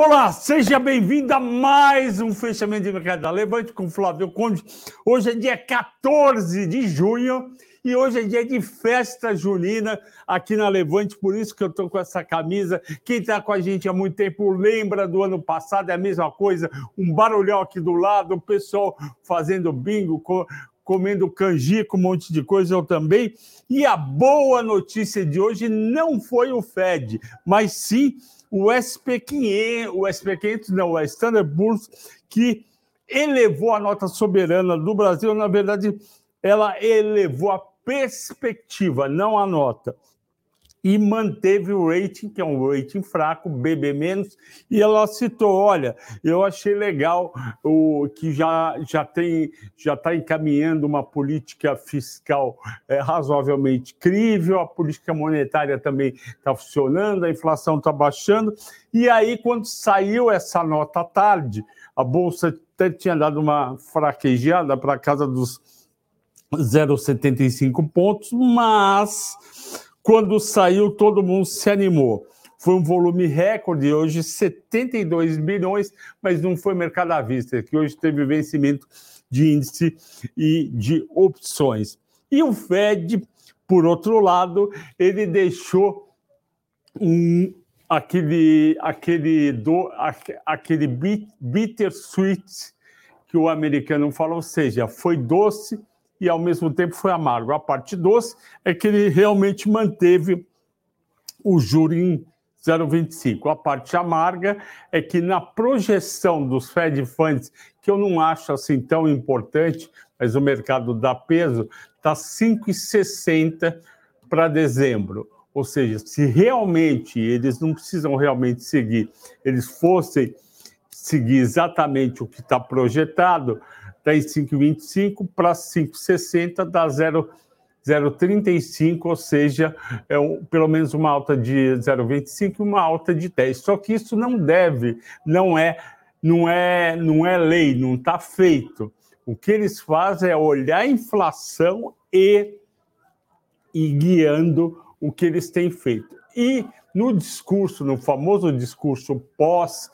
Olá, seja bem-vindo a mais um fechamento de mercado da Levante com Flávio Conde. Hoje é dia 14 de junho e hoje é dia de festa junina aqui na Levante, por isso que eu estou com essa camisa. Quem está com a gente há muito tempo lembra do ano passado, é a mesma coisa, um barulhão aqui do lado, o pessoal fazendo bingo, comendo canjica, um monte de coisa, eu também. E a boa notícia de hoje não foi o Fed, mas sim o SP500, o SP500 não, o Standard Poor's, que elevou a nota soberana do Brasil, na verdade, ela elevou a perspectiva, não a nota e manteve o rating, que é um rating fraco, BB-, e ela citou, olha, eu achei legal o que já já tem já está encaminhando uma política fiscal é, razoavelmente crível, a política monetária também está funcionando, a inflação está baixando, e aí quando saiu essa nota tarde, a bolsa até tinha dado uma fraquejada para casa dos 0,75 pontos, mas quando saiu, todo mundo se animou. Foi um volume recorde, hoje 72 bilhões, mas não foi mercado à vista, que hoje teve vencimento de índice e de opções. E o Fed, por outro lado, ele deixou um, aquele, aquele, do, aquele bittersweet que o americano fala, ou seja, foi doce, e ao mesmo tempo foi amargo. A parte doce é que ele realmente manteve o juro em 0,25. A parte amarga é que na projeção dos Fed Funds, que eu não acho assim tão importante, mas o mercado dá peso, está 5,60 para dezembro. Ou seja, se realmente eles não precisam realmente seguir, eles fossem seguir exatamente o que está projetado, em 5,25 para 5,60 dá 0,35, ou seja, é um, pelo menos uma alta de 0,25 e uma alta de 10. Só que isso não deve, não é, não é, não é lei, não está feito. O que eles fazem é olhar a inflação e, e guiando o que eles têm feito. E no discurso, no famoso discurso pós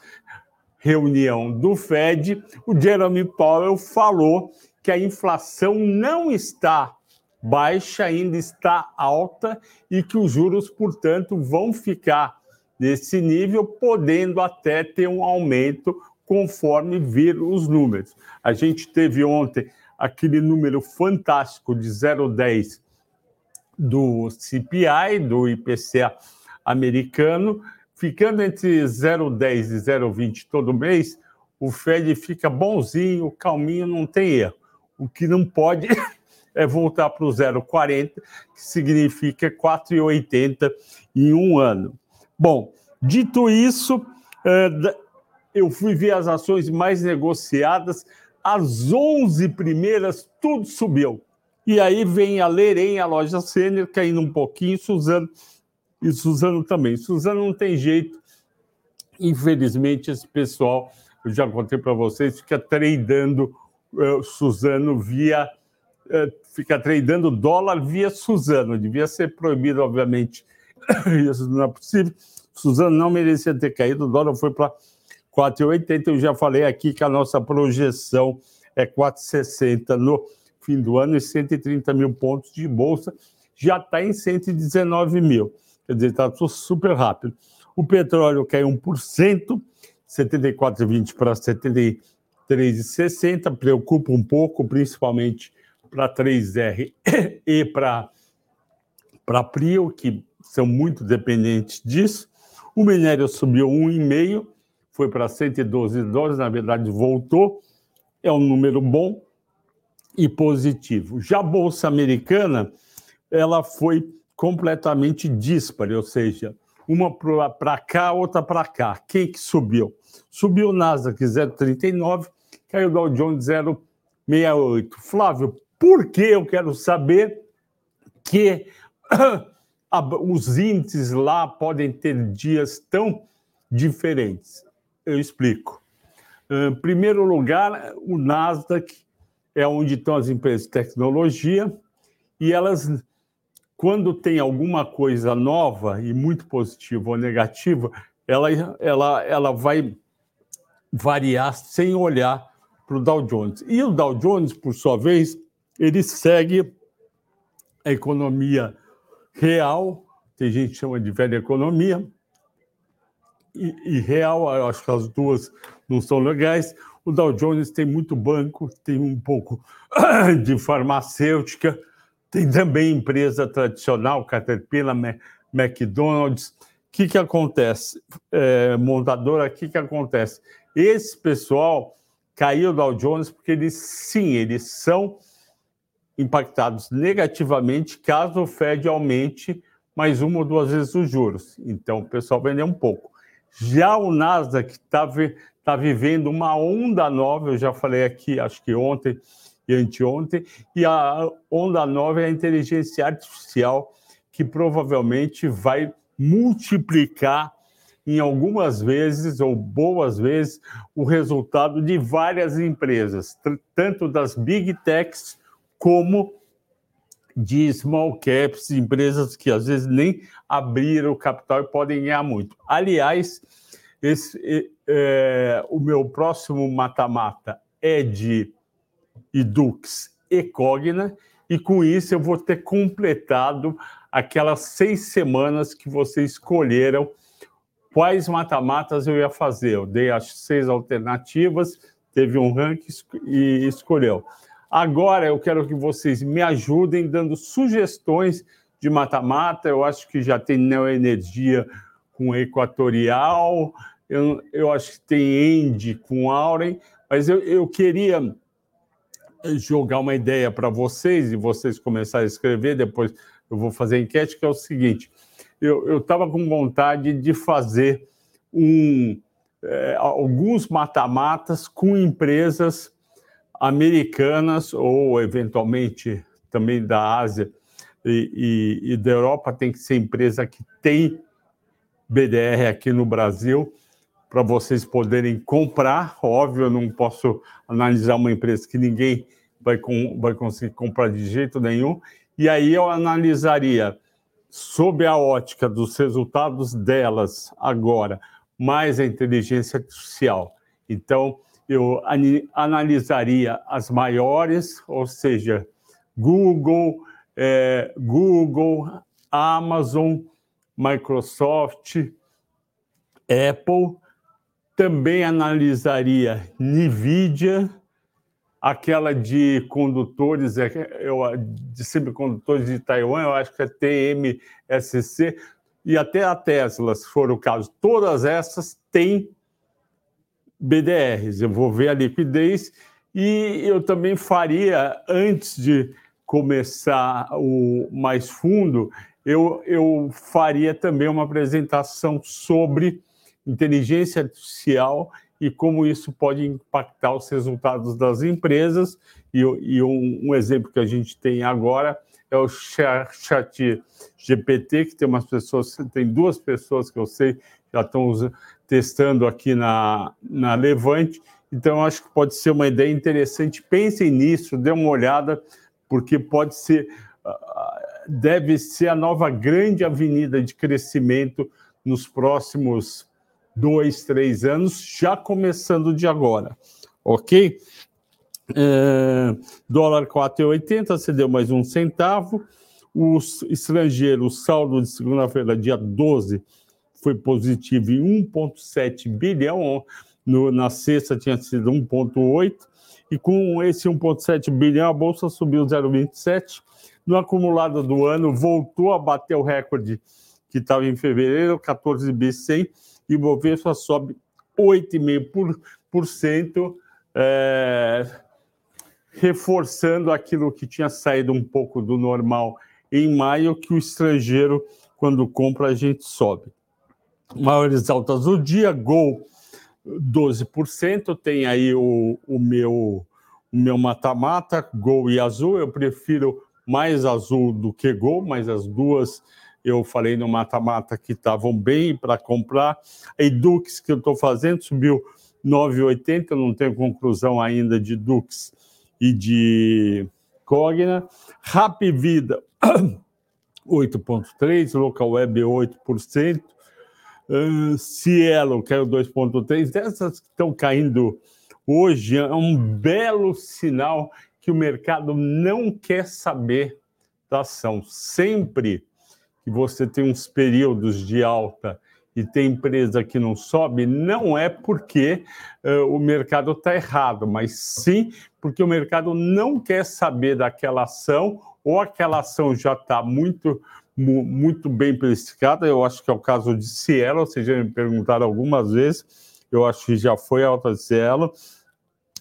reunião do Fed, o Jeremy Powell falou que a inflação não está baixa, ainda está alta e que os juros, portanto, vão ficar nesse nível, podendo até ter um aumento conforme vir os números. A gente teve ontem aquele número fantástico de 0,10 do CPI, do IPCA americano, ficando entre 0,10 e 0,20 todo mês, o Fed fica bonzinho, calminho, não tem erro. O que não pode é voltar para o 0,40, que significa 4,80 em um ano. Bom, dito isso, é, eu fui ver as ações mais negociadas, as 11 primeiras, tudo subiu. E aí vem a Lerem, a loja Sênior, caindo um pouquinho, Suzano e Suzano também. Suzano não tem jeito. Infelizmente, esse pessoal, eu já contei para vocês, fica tradando uh, Suzano via. Uh, fica tradando dólar via Suzano. Devia ser proibido, obviamente. Isso não é possível. Suzano não merecia ter caído, o dólar foi para 4,80. Eu já falei aqui que a nossa projeção é 4,60 no fim do ano e 130 mil pontos de bolsa. Já está em 119 mil quer dizer, está super rápido. O petróleo caiu 1%, 74,20 para 73,60, preocupa um pouco, principalmente para 3R e para para Prio, que são muito dependentes disso. O minério subiu 1,5, foi para 112 dólares, na verdade voltou, é um número bom e positivo. Já a Bolsa Americana, ela foi completamente díspare, ou seja, uma para cá, outra para cá. Quem que subiu? Subiu o Nasdaq 0,39, caiu o Dow Jones 0,68. Flávio, por que eu quero saber que os índices lá podem ter dias tão diferentes? Eu explico. Em primeiro lugar, o Nasdaq é onde estão as empresas de tecnologia e elas quando tem alguma coisa nova e muito positiva ou negativa, ela, ela, ela vai variar sem olhar para o Dow Jones. E o Dow Jones, por sua vez, ele segue a economia real, tem gente que chama de velha economia, e, e real, eu acho que as duas não são legais. O Dow Jones tem muito banco, tem um pouco de farmacêutica, tem também empresa tradicional, Caterpillar, McDonald's. O que, que acontece? É, montadora, o que, que acontece? Esse pessoal caiu o Dow Jones porque eles, sim, eles são impactados negativamente caso o Fed aumente mais uma ou duas vezes os juros. Então, o pessoal vendeu um pouco. Já o Nasdaq está tá vivendo uma onda nova, eu já falei aqui, acho que ontem e anteontem, e a onda nova é a inteligência artificial, que provavelmente vai multiplicar em algumas vezes, ou boas vezes, o resultado de várias empresas, tanto das big techs como de small caps, empresas que às vezes nem abriram capital e podem ganhar muito. Aliás, esse, é, o meu próximo mata-mata é de Edux e Cogna, e com isso eu vou ter completado aquelas seis semanas que vocês escolheram quais mata-matas eu ia fazer. Eu dei as seis alternativas, teve um ranking e escolheu. Agora eu quero que vocês me ajudem dando sugestões de mata-mata. Eu acho que já tem Neoenergia com Equatorial, eu, eu acho que tem End com Auren, mas eu, eu queria jogar uma ideia para vocês e vocês começarem a escrever, depois eu vou fazer enquete, que é o seguinte: eu estava com vontade de fazer um, é, alguns mata-matas com empresas americanas ou eventualmente também da Ásia e, e, e, da Europa. Tem que ser empresa que tem BDR aqui no Brasil para vocês poderem comprar. Óbvio, eu não posso analisar uma empresa que ninguém vai, com, vai conseguir comprar de jeito nenhum. E aí eu analisaria sob a ótica dos resultados delas agora, mais a inteligência artificial. Então, eu analisaria as maiores, ou seja, Google, é, Google, Amazon, Microsoft, Apple. Também analisaria NVIDIA, aquela de condutores, é, eu, de semicondutores de Taiwan, eu acho que é TMSC, e até a Tesla, se for o caso. Todas essas têm BDRs. Eu vou ver a liquidez e eu também faria, antes de começar o mais fundo, eu, eu faria também uma apresentação sobre inteligência artificial e como isso pode impactar os resultados das empresas. E, e um, um, exemplo que a gente tem agora é o chat GPT, que tem umas pessoas, tem duas pessoas que eu sei já estão testando aqui na, na Levante. Então, acho que pode ser uma ideia interessante. Pensem nisso, dê uma olhada, porque pode ser, ah, deve ser a nova grande avenida de crescimento nos próximos dois, três anos, já começando de agora, ok? É, dólar 4,80, você deu mais um centavo. Os estrangeiros, saldo de segunda-feira, dia 12, foi positivo em 1,7 bilhão. No, na sexta tinha sido 1,8. E com esse 1,7 bilhão, a Bolsa subiu 0,27. No acumulado do ano, voltou a bater o recorde que estava em fevereiro, 14 bi 100 e o Bovespa sobe 8,5%, é, reforçando aquilo que tinha saído um pouco do normal em maio, que o estrangeiro, quando compra, a gente sobe. Maiores altas do dia, Gol 12%, tem aí o, o meu o meu mata-mata, Gol e Azul, eu prefiro mais Azul do que Gol, mas as duas eu falei no mata-mata que estavam bem para comprar. A Edux que eu estou fazendo subiu 9,80, não tenho conclusão ainda de Dux e de Cogna. Rap Vida 8,3, Local Web 8%. Uh, Cielo caiu 2,3. Essas que estão caindo hoje é um belo sinal que o mercado não quer saber da ação. Sempre que você tem uns períodos de alta e tem empresa que não sobe, não é porque uh, o mercado está errado, mas sim porque o mercado não quer saber daquela ação ou aquela ação já está muito muito bem precificada. Eu acho que é o caso de Cielo, vocês já me perguntaram algumas vezes. Eu acho que já foi alta de Cielo.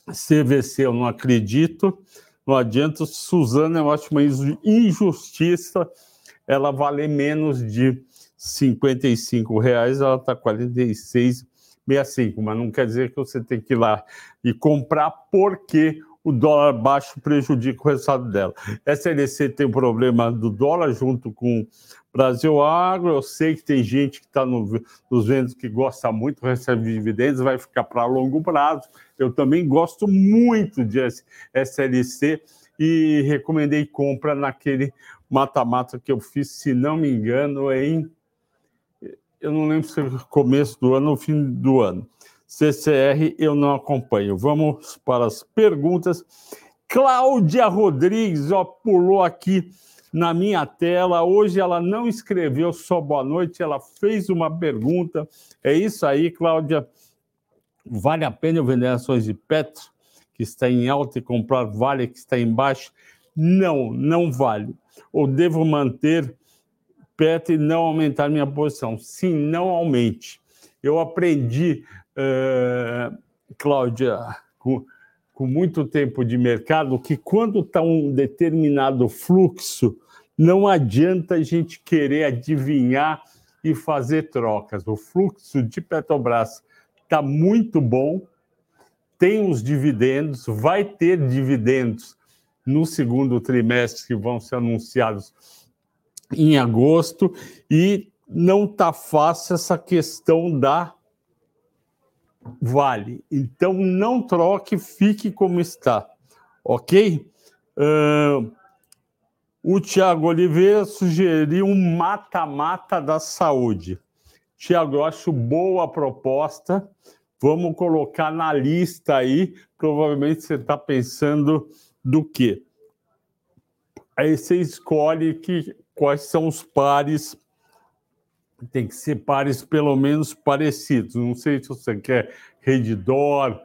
CVC eu não acredito, não adianta. Suzana, eu acho uma injustiça ela valer menos de 55 reais, ela está 46,65, mas não quer dizer que você tem que ir lá e comprar porque o dólar baixo prejudica o resultado dela. SLC tem o um problema do dólar junto com Brasil Agro. Eu sei que tem gente que está no, nos vendos que gosta muito, recebe dividendos, vai ficar para longo prazo. Eu também gosto muito de SLC e recomendei compra naquele mata-mata que eu fiz, se não me engano, em. Eu não lembro se é começo do ano ou fim do ano. CCR eu não acompanho. Vamos para as perguntas. Cláudia Rodrigues ó, pulou aqui na minha tela. Hoje ela não escreveu só boa noite, ela fez uma pergunta. É isso aí, Cláudia. Vale a pena eu vender ações de Petro, que está em alta, e comprar Vale, que está em baixo? Não, não vale. Ou devo manter Petro e não aumentar minha posição? Sim, não aumente. Eu aprendi uh, Cláudia, com, com muito tempo de mercado, que quando está um determinado fluxo, não adianta a gente querer adivinhar e fazer trocas. O fluxo de Petrobras está muito bom, tem os dividendos, vai ter dividendos no segundo trimestre que vão ser anunciados em agosto e não está fácil essa questão da vale. Então, não troque, fique como está, ok? Uh, o Tiago Oliveira sugeriu um mata-mata da saúde. Tiago, eu acho boa a proposta. Vamos colocar na lista aí. Provavelmente você está pensando do quê? Aí você escolhe que, quais são os pares tem que ser pares pelo menos parecidos. Não sei se você quer Redditor.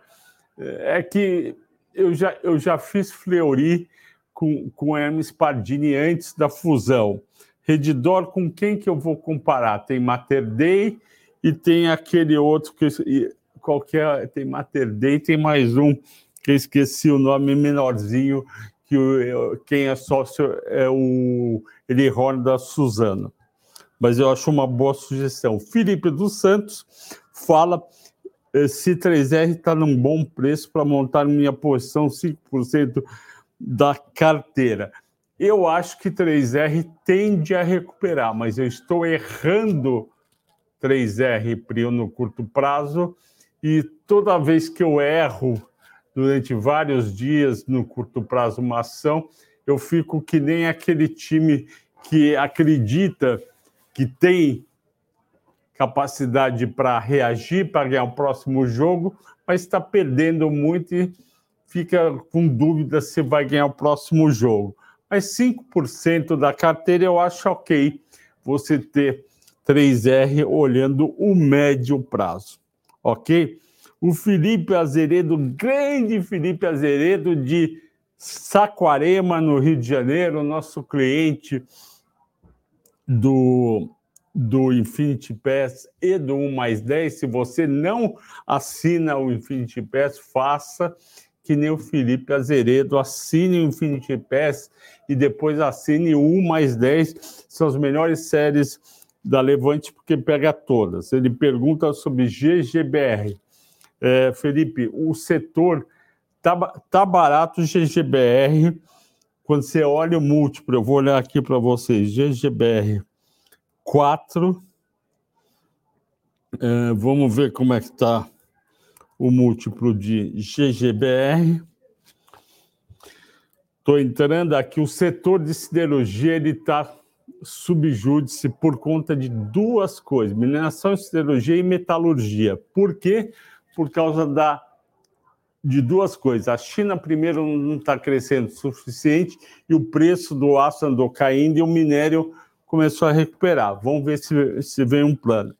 É que eu já, eu já fiz Fleury com, com Hermes Pardini antes da fusão. Redditor, com quem que eu vou comparar? Tem Mater Dei e tem aquele outro que qualquer tem Mater Dei, tem mais um que eu esqueci o nome menorzinho que quem é sócio é o Elihorn da Suzana mas eu acho uma boa sugestão. Felipe dos Santos fala se 3R está num bom preço para montar minha posição 5% da carteira. Eu acho que 3R tende a recuperar, mas eu estou errando 3R Prio no curto prazo e toda vez que eu erro durante vários dias no curto prazo uma ação, eu fico que nem aquele time que acredita que tem capacidade para reagir, para ganhar o próximo jogo, mas está perdendo muito e fica com dúvida se vai ganhar o próximo jogo. Mas 5% da carteira eu acho ok você ter 3R olhando o médio prazo, ok? O Felipe Azeredo, grande Felipe Azeredo de Saquarema, no Rio de Janeiro, nosso cliente do, do Infinity Pass e do 1 mais 10. Se você não assina o Infinity Pass, faça que nem o Felipe Azeredo, assine o Infinity Pass e depois assine o 1 mais 10. São as melhores séries da Levante, porque pega todas. Ele pergunta sobre GGBR. É, Felipe, o setor tá, tá barato GGBR quando você olha o múltiplo, eu vou olhar aqui para vocês, GGBR 4. É, vamos ver como é que está o múltiplo de GGBR. Estou entrando aqui, o setor de siderurgia ele está subjúdice por conta de duas coisas: mineração, siderurgia e metalurgia. Por quê? Por causa da de duas coisas. A China, primeiro, não está crescendo o suficiente e o preço do aço andou caindo e o minério começou a recuperar. Vamos ver se, se vem um plano.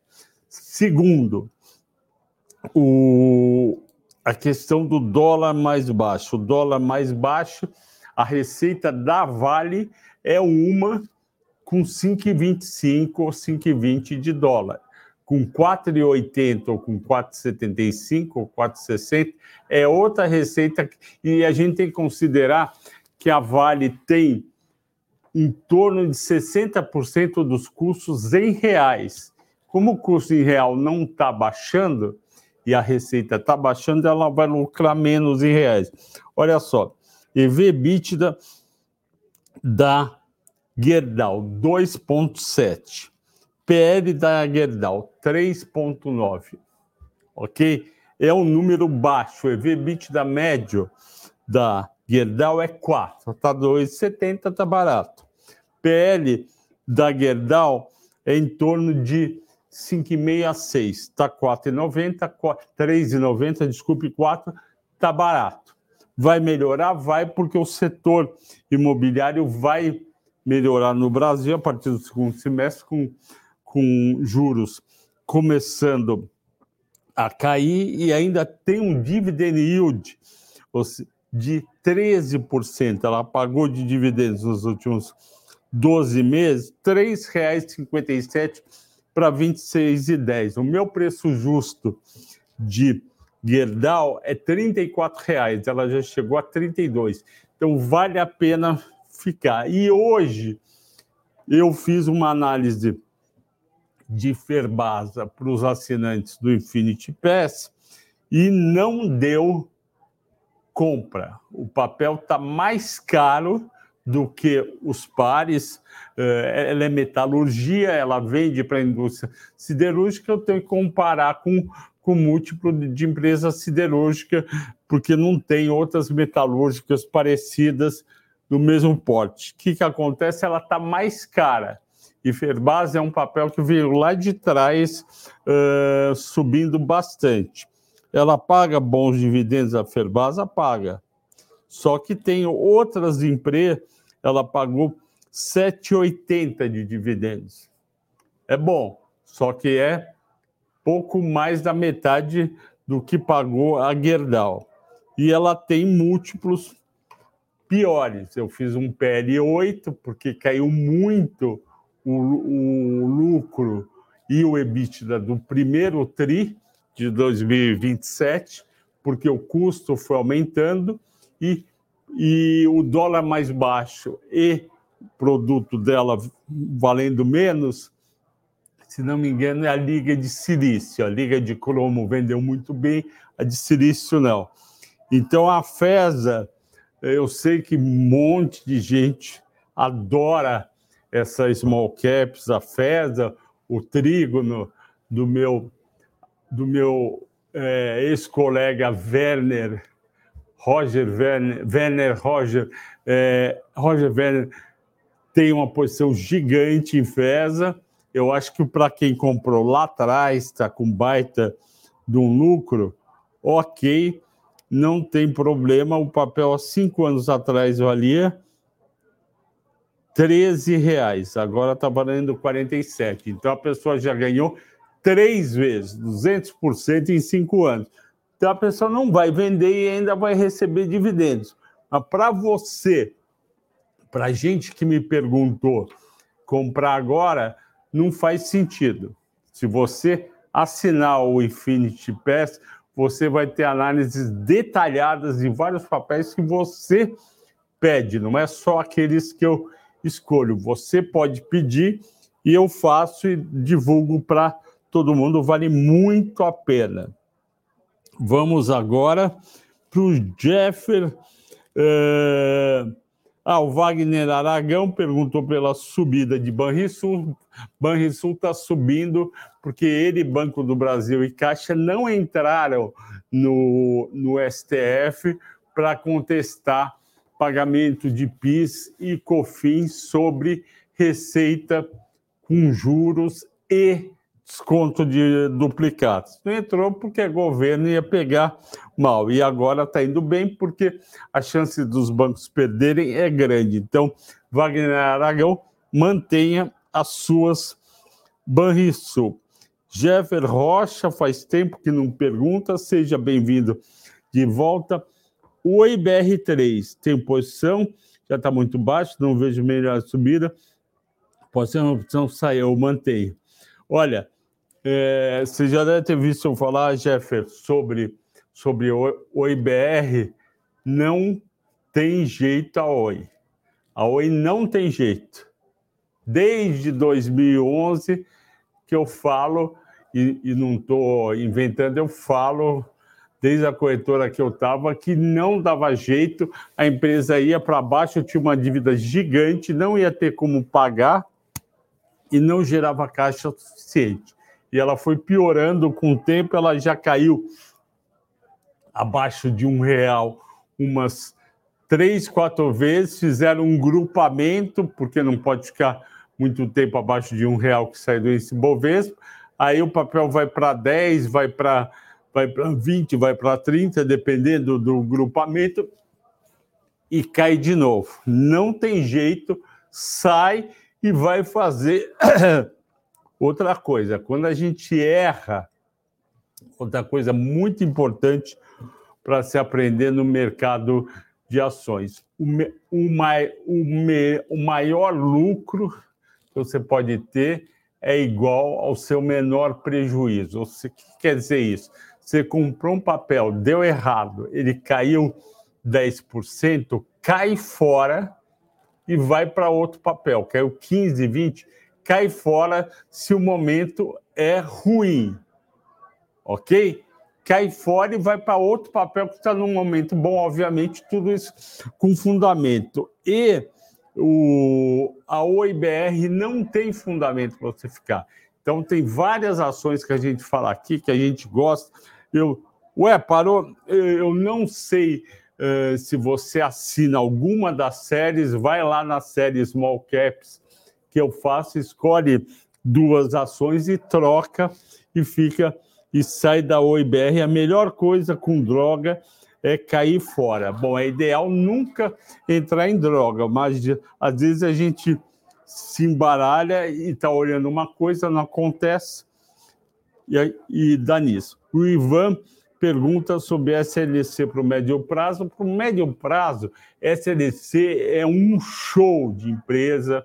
Segundo, o, a questão do dólar mais baixo. O dólar mais baixo, a receita da Vale é uma com 5,25 ou 5,20 de dólar. Com 4,80 ou com 4,75 ou 4,60 é outra receita e a gente tem que considerar que a Vale tem em torno de 60% dos custos em reais. Como o custo em real não está baixando e a receita está baixando, ela vai lucrar menos em reais. Olha só, EV/EBITDA da Gerdau 2,7, PL da Gerdau 3,9, ok? É um número baixo, o EV/EBITDA médio da Gerdau é 4, está 2,70, está barato. PL da Gerdau é em torno de 5,6 a 6. Está 4,90, 3,90, desculpe, 4, está barato. Vai melhorar? Vai, porque o setor imobiliário vai melhorar no Brasil a partir do segundo semestre, com, com juros começando a cair e ainda tem um dividend yield de 13%. Ela pagou de dividendos nos últimos 12 meses, R$ 3,57 para R$ 26,10. O meu preço justo de Gerdau é R$ 34,00. Ela já chegou a R$ 32. Então vale a pena ficar. E hoje eu fiz uma análise de Ferbasa para os assinantes do Infinity Pass e não deu compra. O papel está mais caro do que os pares. Eh, ela é metalurgia, ela vende para a indústria siderúrgica. Eu tenho que comparar com, com múltiplo de empresa siderúrgica, porque não tem outras metalúrgicas parecidas do mesmo porte. O que, que acontece? Ela está mais cara. E Ferbasa é um papel que veio lá de trás, uh, subindo bastante. Ela paga bons dividendos, a Ferbasa paga. Só que tem outras empresas ela pagou 7,80 de dividendos. É bom, só que é pouco mais da metade do que pagou a Gerdau. E ela tem múltiplos piores. Eu fiz um PL8 porque caiu muito o, o lucro e o EBITDA do primeiro TRI de 2027, porque o custo foi aumentando e e o dólar mais baixo e produto dela valendo menos, se não me engano, é a liga de silício. A liga de cromo vendeu muito bem, a de silício não. Então a FESA, eu sei que um monte de gente adora essa small caps, a FESA, o trígono do meu do meu é, ex-colega Werner Roger Werner, Werner Roger, é, Roger Werner tem uma posição gigante em FESA. Eu acho que para quem comprou lá atrás, está com baita de um lucro, ok, não tem problema. O papel há cinco anos atrás valia 13 reais, agora está valendo 47. Então a pessoa já ganhou três vezes, 200% em cinco anos. Então a pessoa não vai vender e ainda vai receber dividendos. Mas para você, para a gente que me perguntou comprar agora, não faz sentido. Se você assinar o Infinity Pass, você vai ter análises detalhadas de vários papéis que você pede, não é só aqueles que eu escolho. Você pode pedir e eu faço e divulgo para todo mundo, vale muito a pena. Vamos agora para o Jeffer. É... Ah, o Wagner Aragão perguntou pela subida de Banrisul. Banrisul está subindo porque ele, Banco do Brasil e Caixa não entraram no, no STF para contestar pagamento de PIS e COFINS sobre receita com juros e desconto de duplicados. Não entrou porque o governo ia pegar mal. E agora está indo bem porque a chance dos bancos perderem é grande. Então, Wagner Aragão mantenha as suas Banrisul. Jeffer Rocha, faz tempo que não pergunta, seja bem-vindo de volta. O IBR3 tem posição, já está muito baixo, não vejo melhor subida. Pode ser uma opção sair ou manter. Olha, é, você já deve ter visto eu falar, Jeffer, sobre, sobre o, o IBR. Não tem jeito a Oi. A Oi não tem jeito. Desde 2011 que eu falo, e, e não estou inventando, eu falo desde a corretora que eu estava, que não dava jeito, a empresa ia para baixo, tinha uma dívida gigante, não ia ter como pagar e não gerava caixa suficiente. E ela foi piorando com o tempo, ela já caiu abaixo de um real umas três, quatro vezes, fizeram um grupamento, porque não pode ficar muito tempo abaixo de um real que sai do índice Bovespa, aí o papel vai para 10, vai para vai para 20, vai para 30, dependendo do grupamento, e cai de novo. Não tem jeito, sai e vai fazer outra coisa. Quando a gente erra, outra coisa muito importante para se aprender no mercado de ações. O, me, o, mai, o, me, o maior lucro que você pode ter é igual ao seu menor prejuízo. O que quer dizer isso? Você comprou um papel, deu errado, ele caiu 10%, cai fora e vai para outro papel. Caiu 15, 20, cai fora se o momento é ruim. Ok? Cai fora e vai para outro papel que está num momento bom, obviamente, tudo isso com fundamento. E o, a OIBR não tem fundamento para você ficar. Então, tem várias ações que a gente fala aqui, que a gente gosta. Eu, ué, parou? Eu não sei uh, se você assina alguma das séries, vai lá na série Small Caps que eu faço, escolhe duas ações e troca e fica e sai da OIBR. A melhor coisa com droga é cair fora. Bom, é ideal nunca entrar em droga, mas às vezes a gente se embaralha e está olhando uma coisa, não acontece e, e dá nisso. O Ivan pergunta sobre SLC para o médio prazo. Para o médio prazo, SLC é um show de empresa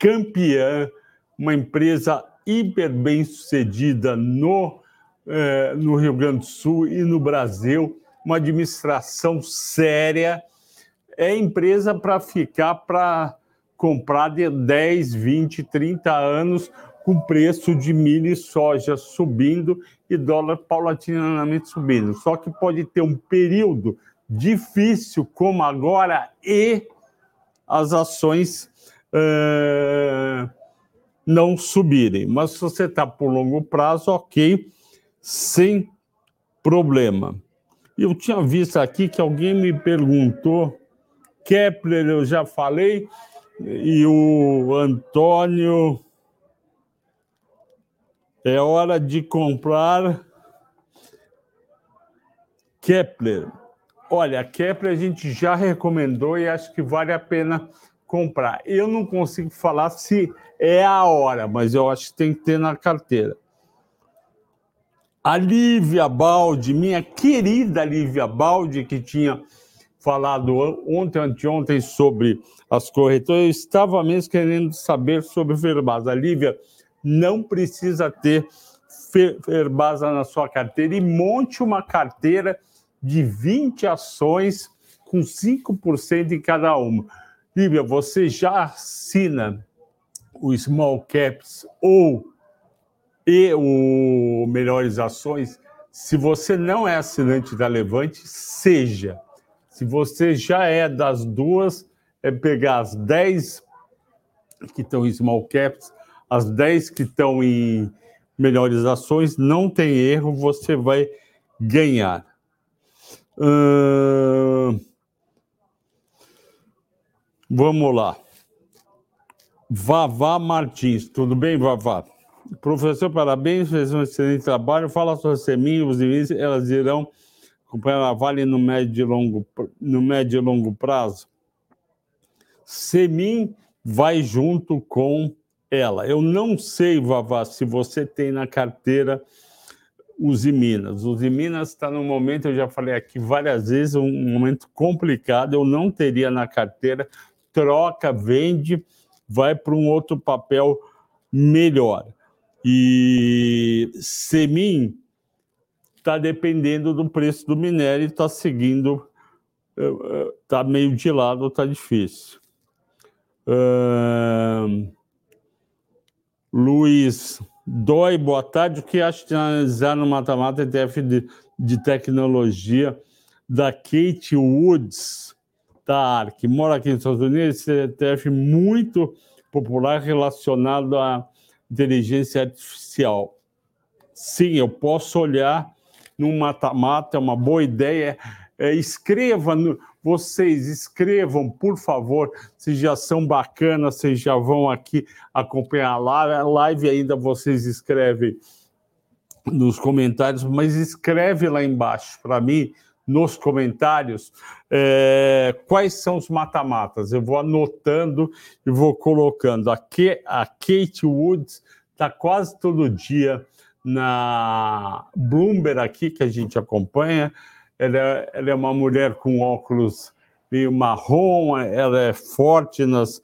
campeã, uma empresa hiper bem sucedida no, eh, no Rio Grande do Sul e no Brasil, uma administração séria. É empresa para ficar para comprar de 10, 20, 30 anos com preço de milho e soja subindo e dólar paulatinamente subindo. Só que pode ter um período difícil como agora e as ações uh, não subirem. Mas se você está por longo prazo, ok, sem problema. Eu tinha visto aqui que alguém me perguntou, Kepler eu já falei, e o Antônio é hora de comprar Kepler. Olha, Kepler a gente já recomendou e acho que vale a pena comprar. Eu não consigo falar se é a hora, mas eu acho que tem que ter na carteira. A Lívia Baldi, minha querida Lívia Baldi, que tinha falado ontem, anteontem sobre as corretoras, eu estava mesmo querendo saber sobre Verbasa. Lívia, não precisa ter Ferbasa na sua carteira e monte uma carteira de 20 ações com 5% em cada uma. Lívia, você já assina o Small Caps ou e o Melhores Ações? Se você não é assinante da Levante, seja. Se você já é das duas, é pegar as 10 que estão em Small Caps as 10 que estão em melhores ações, não tem erro, você vai ganhar. Uh... Vamos lá. Vavá Martins. Tudo bem, Vavá? Professor, parabéns, fez um excelente trabalho. Fala sobre os limites, elas irão acompanhar a Vale no médio e longo, no médio e longo prazo. Semin vai junto com ela. Eu não sei, Vavá, se você tem na carteira os Minas. Os Minas está num momento, eu já falei aqui várias vezes, um momento complicado. Eu não teria na carteira, troca, vende, vai para um outro papel melhor. E Semin está dependendo do preço do minério, está seguindo, está meio de lado, está difícil. Luiz Dói, boa tarde. O que acha de analisar no mata-mata ETF de, de tecnologia da Kate Woods, da ARC? Mora aqui nos Estados Unidos, esse ETF muito popular relacionado à inteligência artificial. Sim, eu posso olhar no mata-mata, é uma boa ideia. É, escreva, no, vocês escrevam, por favor, se já são bacanas, vocês já vão aqui acompanhar a live, ainda vocês escrevem nos comentários, mas escreve lá embaixo para mim, nos comentários, é, quais são os mata-matas. Eu vou anotando e vou colocando. A, a Kate Woods está quase todo dia na Bloomberg aqui, que a gente acompanha. Ela é, ela é uma mulher com óculos meio marrom, ela é forte nas,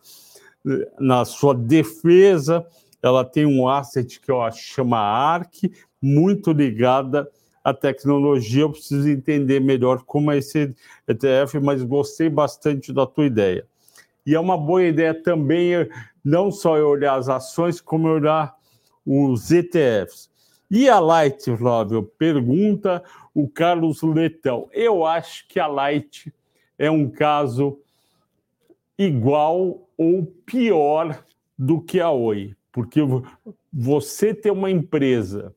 na sua defesa, ela tem um asset que eu acho chama ARC, muito ligada à tecnologia. Eu preciso entender melhor como é esse ETF, mas gostei bastante da tua ideia. E é uma boa ideia também não só olhar as ações, como olhar os ETFs. E a Light, Flávio? Pergunta o Carlos Letão. Eu acho que a Light é um caso igual ou pior do que a Oi, porque você ter uma empresa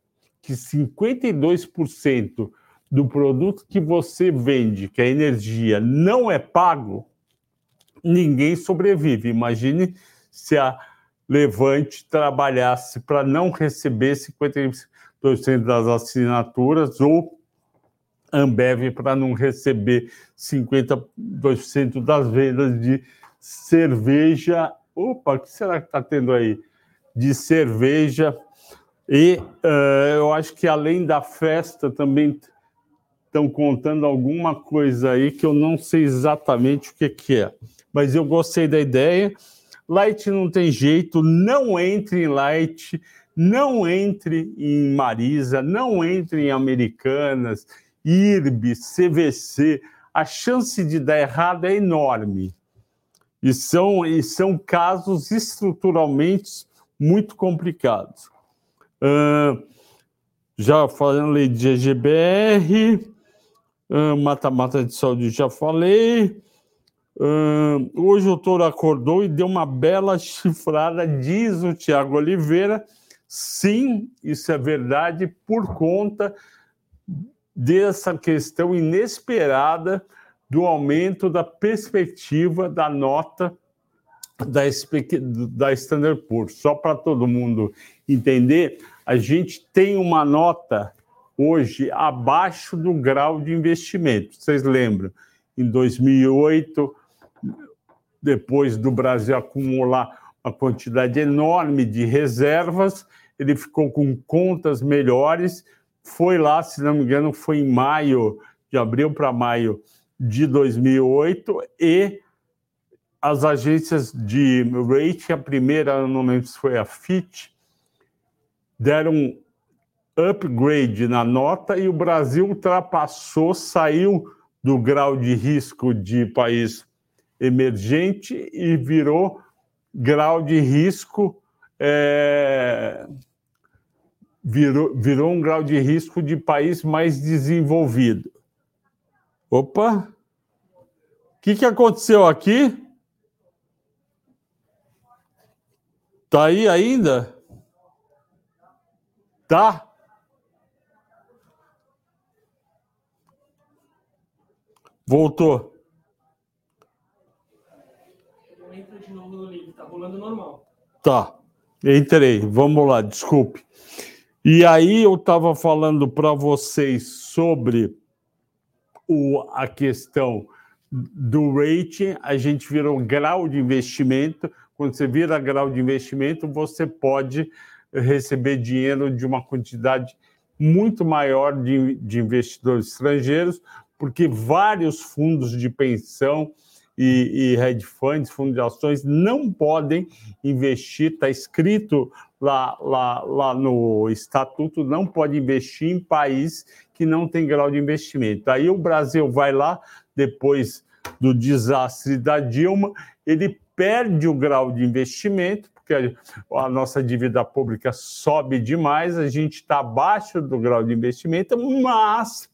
que 52% do produto que você vende, que é energia, não é pago, ninguém sobrevive. Imagine se a Levante trabalhasse para não receber 52% das assinaturas ou Ambev para não receber 52% das vendas de cerveja. Opa, o que será que está tendo aí? De cerveja. E uh, eu acho que além da festa também estão contando alguma coisa aí que eu não sei exatamente o que, que é. Mas eu gostei da ideia. Light não tem jeito, não entre em Light, não entre em Marisa, não entre em Americanas IRB, CVC, a chance de dar errado é enorme. E são, e são casos estruturalmente muito complicados. Uh, já falei de GBR, mata-mata uh, de saúde, já falei. Uh, hoje o Toro acordou e deu uma bela chifrada, diz o Tiago Oliveira. Sim, isso é verdade, por conta dessa questão inesperada do aumento da perspectiva da nota da, da Standard Poor's. Só para todo mundo entender, a gente tem uma nota hoje abaixo do grau de investimento. Vocês lembram? Em 2008, depois do Brasil acumular uma quantidade enorme de reservas, ele ficou com contas melhores, foi lá, se não me engano, foi em maio, de abril para maio de 2008, e as agências de rating, a primeira, lembro se foi a Fitch, deram upgrade na nota e o Brasil ultrapassou, saiu do grau de risco de país emergente e virou grau de risco é, virou, virou um grau de risco de país mais desenvolvido. Opa! O que, que aconteceu aqui? Tá aí ainda? Tá? Voltou. Entra de novo no link, tá rolando normal. Tá, entrei. Vamos lá, desculpe. E aí eu estava falando para vocês sobre o, a questão do rating, a gente virou grau de investimento. Quando você vira grau de investimento, você pode receber dinheiro de uma quantidade muito maior de, de investidores estrangeiros, porque vários fundos de pensão e, e hedge funds, fundos de ações, não podem investir, está escrito lá, lá, lá no estatuto, não pode investir em país que não tem grau de investimento. Aí o Brasil vai lá, depois do desastre da Dilma, ele perde o grau de investimento, porque a nossa dívida pública sobe demais, a gente está abaixo do grau de investimento, mas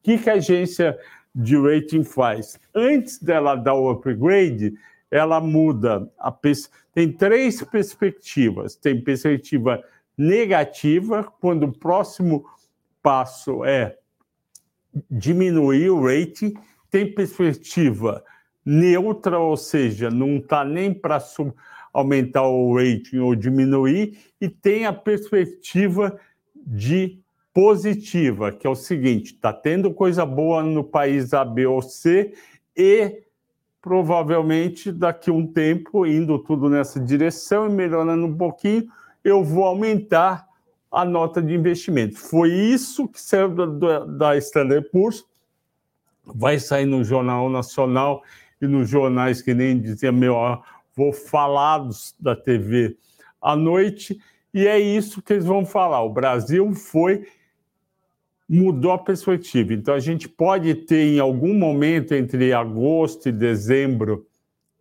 o que, que a agência de rating faz? Antes dela dar o upgrade, ela muda. A pers... Tem três perspectivas. Tem perspectiva negativa, quando o próximo passo é diminuir o rating, tem perspectiva neutra, ou seja, não está nem para aumentar o rating ou diminuir, e tem a perspectiva de positiva, que é o seguinte: está tendo coisa boa no país A, B ou C, e provavelmente daqui a um tempo, indo tudo nessa direção e melhorando um pouquinho, eu vou aumentar a nota de investimento. Foi isso que saiu da, da Standard Poor's, vai sair no Jornal Nacional e nos jornais que nem dizia meu vou falar da TV à noite, e é isso que eles vão falar. O Brasil foi mudou a perspectiva. Então a gente pode ter em algum momento entre agosto e dezembro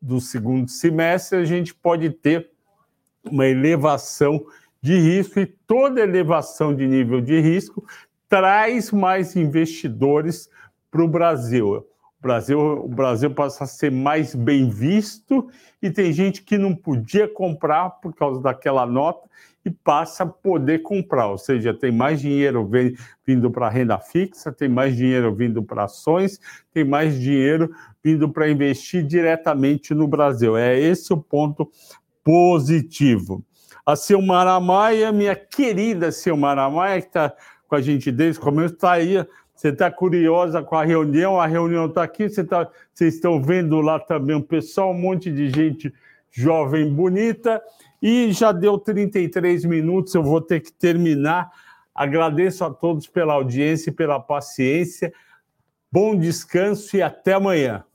do segundo semestre, a gente pode ter uma elevação de risco e toda elevação de nível de risco traz mais investidores para o Brasil. Brasil, o Brasil passa a ser mais bem visto e tem gente que não podia comprar por causa daquela nota e passa a poder comprar, ou seja, tem mais dinheiro vindo para renda fixa, tem mais dinheiro vindo para ações, tem mais dinheiro vindo para investir diretamente no Brasil. É esse o ponto positivo. A Silmara Maia, minha querida Silmara Maia, que está com a gente desde o começo, está aí você está curiosa com a reunião, a reunião está aqui, você tá, vocês estão vendo lá também o pessoal, um monte de gente jovem, bonita, e já deu 33 minutos, eu vou ter que terminar. Agradeço a todos pela audiência e pela paciência. Bom descanso e até amanhã.